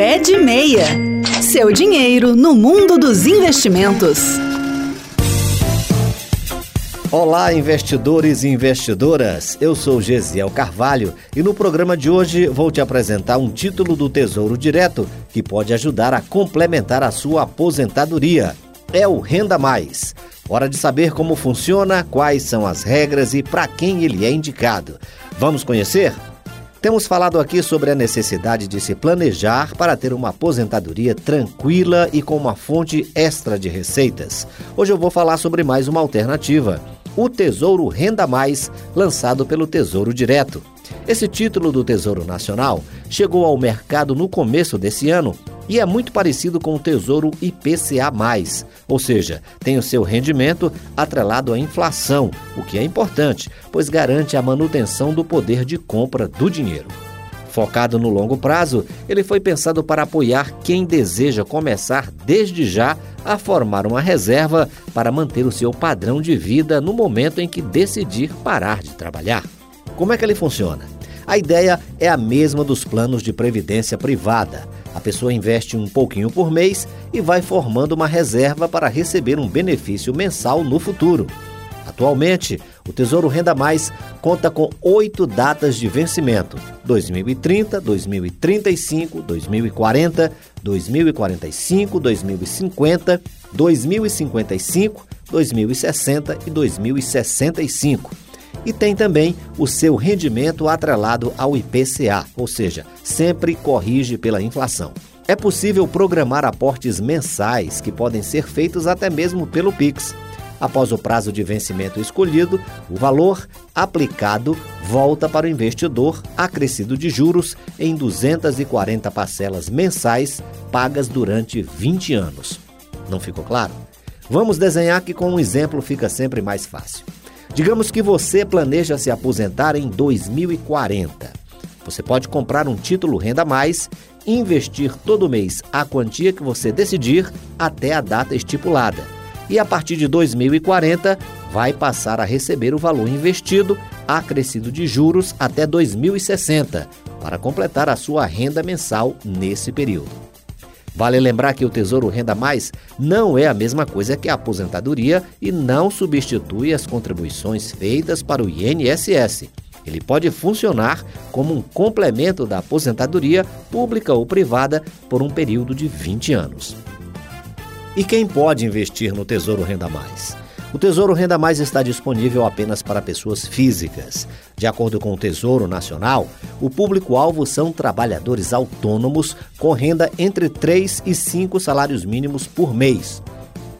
Pé de Meia. Seu dinheiro no mundo dos investimentos. Olá, investidores e investidoras. Eu sou Gesiel Carvalho e no programa de hoje vou te apresentar um título do Tesouro Direto que pode ajudar a complementar a sua aposentadoria. É o Renda Mais. Hora de saber como funciona, quais são as regras e para quem ele é indicado. Vamos conhecer? Temos falado aqui sobre a necessidade de se planejar para ter uma aposentadoria tranquila e com uma fonte extra de receitas. Hoje eu vou falar sobre mais uma alternativa: o Tesouro Renda Mais, lançado pelo Tesouro Direto. Esse título do Tesouro Nacional chegou ao mercado no começo desse ano e é muito parecido com o Tesouro IPCA, ou seja, tem o seu rendimento atrelado à inflação, o que é importante, pois garante a manutenção do poder de compra do dinheiro. Focado no longo prazo, ele foi pensado para apoiar quem deseja começar desde já a formar uma reserva para manter o seu padrão de vida no momento em que decidir parar de trabalhar. Como é que ele funciona? A ideia é a mesma dos planos de previdência privada. A pessoa investe um pouquinho por mês e vai formando uma reserva para receber um benefício mensal no futuro. Atualmente, o Tesouro Renda Mais conta com oito datas de vencimento: 2030, 2035, 2040, 2045, 2050, 2055, 2060 e 2065 e tem também o seu rendimento atrelado ao IPCA, ou seja, sempre corrige pela inflação. É possível programar aportes mensais que podem ser feitos até mesmo pelo Pix. Após o prazo de vencimento escolhido, o valor aplicado volta para o investidor, acrescido de juros em 240 parcelas mensais pagas durante 20 anos. Não ficou claro? Vamos desenhar que com um exemplo fica sempre mais fácil. Digamos que você planeja se aposentar em 2040. Você pode comprar um título Renda Mais, investir todo mês a quantia que você decidir até a data estipulada. E a partir de 2040, vai passar a receber o valor investido, acrescido de juros até 2060, para completar a sua renda mensal nesse período. Vale lembrar que o Tesouro Renda Mais não é a mesma coisa que a aposentadoria e não substitui as contribuições feitas para o INSS. Ele pode funcionar como um complemento da aposentadoria pública ou privada por um período de 20 anos. E quem pode investir no Tesouro Renda Mais? O Tesouro Renda Mais está disponível apenas para pessoas físicas. De acordo com o Tesouro Nacional, o público-alvo são trabalhadores autônomos com renda entre 3 e 5 salários mínimos por mês.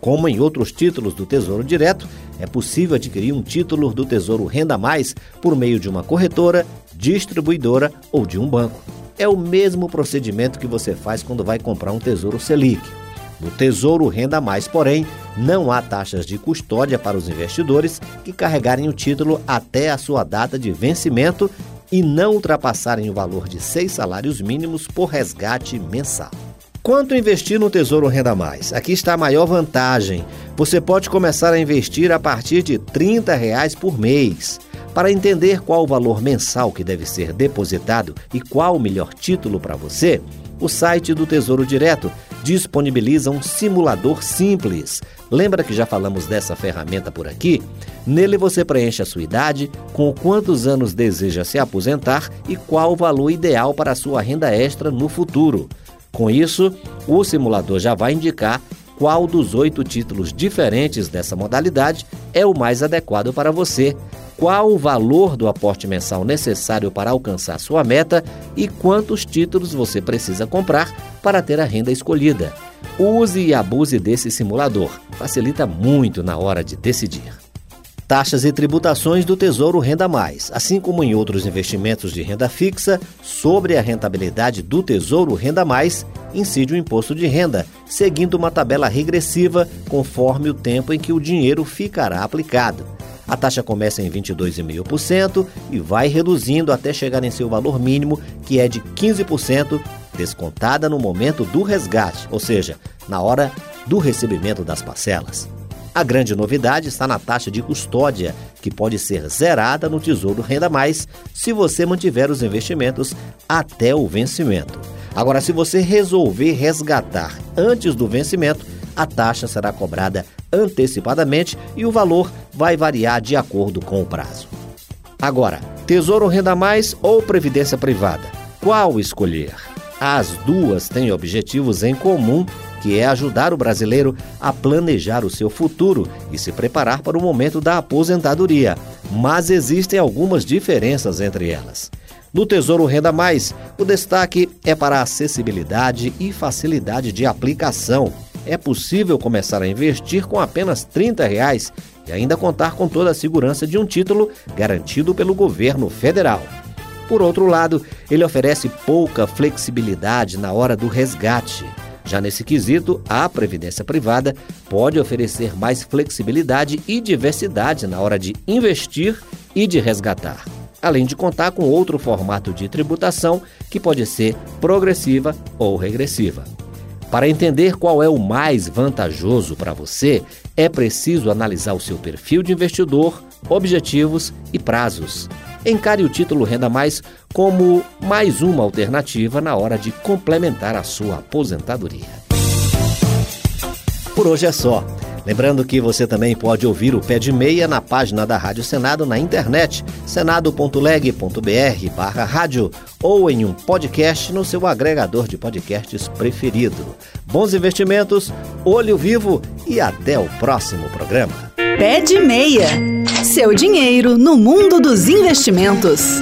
Como em outros títulos do Tesouro Direto, é possível adquirir um título do Tesouro Renda Mais por meio de uma corretora, distribuidora ou de um banco. É o mesmo procedimento que você faz quando vai comprar um Tesouro Selic. No Tesouro Renda Mais, porém, não há taxas de custódia para os investidores que carregarem o título até a sua data de vencimento e não ultrapassarem o valor de seis salários mínimos por resgate mensal. Quanto investir no Tesouro Renda Mais? Aqui está a maior vantagem. Você pode começar a investir a partir de 30 reais por mês. Para entender qual o valor mensal que deve ser depositado e qual o melhor título para você, o site do Tesouro Direto disponibiliza um simulador simples. Lembra que já falamos dessa ferramenta por aqui? Nele você preenche a sua idade, com quantos anos deseja se aposentar e qual o valor ideal para a sua renda extra no futuro. Com isso, o simulador já vai indicar qual dos oito títulos diferentes dessa modalidade é o mais adequado para você qual o valor do aporte mensal necessário para alcançar sua meta e quantos títulos você precisa comprar para ter a renda escolhida. Use e abuse desse simulador, facilita muito na hora de decidir. Taxas e tributações do Tesouro Renda Mais, assim como em outros investimentos de renda fixa, sobre a rentabilidade do Tesouro Renda Mais, incide o imposto de renda, seguindo uma tabela regressiva conforme o tempo em que o dinheiro ficará aplicado. A taxa começa em 22,5% e vai reduzindo até chegar em seu valor mínimo, que é de 15%, descontada no momento do resgate, ou seja, na hora do recebimento das parcelas. A grande novidade está na taxa de custódia, que pode ser zerada no Tesouro Renda Mais se você mantiver os investimentos até o vencimento. Agora, se você resolver resgatar antes do vencimento, a taxa será cobrada antecipadamente e o valor vai variar de acordo com o prazo. Agora, Tesouro Renda Mais ou Previdência Privada? Qual escolher? As duas têm objetivos em comum, que é ajudar o brasileiro a planejar o seu futuro e se preparar para o momento da aposentadoria. Mas existem algumas diferenças entre elas. No Tesouro Renda Mais, o destaque é para a acessibilidade e facilidade de aplicação. É possível começar a investir com apenas 30 reais e ainda contar com toda a segurança de um título garantido pelo governo federal. Por outro lado, ele oferece pouca flexibilidade na hora do resgate. Já nesse quesito, a previdência privada pode oferecer mais flexibilidade e diversidade na hora de investir e de resgatar além de contar com outro formato de tributação que pode ser progressiva ou regressiva. Para entender qual é o mais vantajoso para você, é preciso analisar o seu perfil de investidor, objetivos e prazos. Encare o título Renda Mais como mais uma alternativa na hora de complementar a sua aposentadoria. Por hoje é só. Lembrando que você também pode ouvir o Pé de Meia na página da Rádio Senado na internet, senado.leg.br barra rádio ou em um podcast no seu agregador de podcasts preferido. Bons investimentos, olho vivo e até o próximo programa. Pé de Meia. Seu dinheiro no mundo dos investimentos.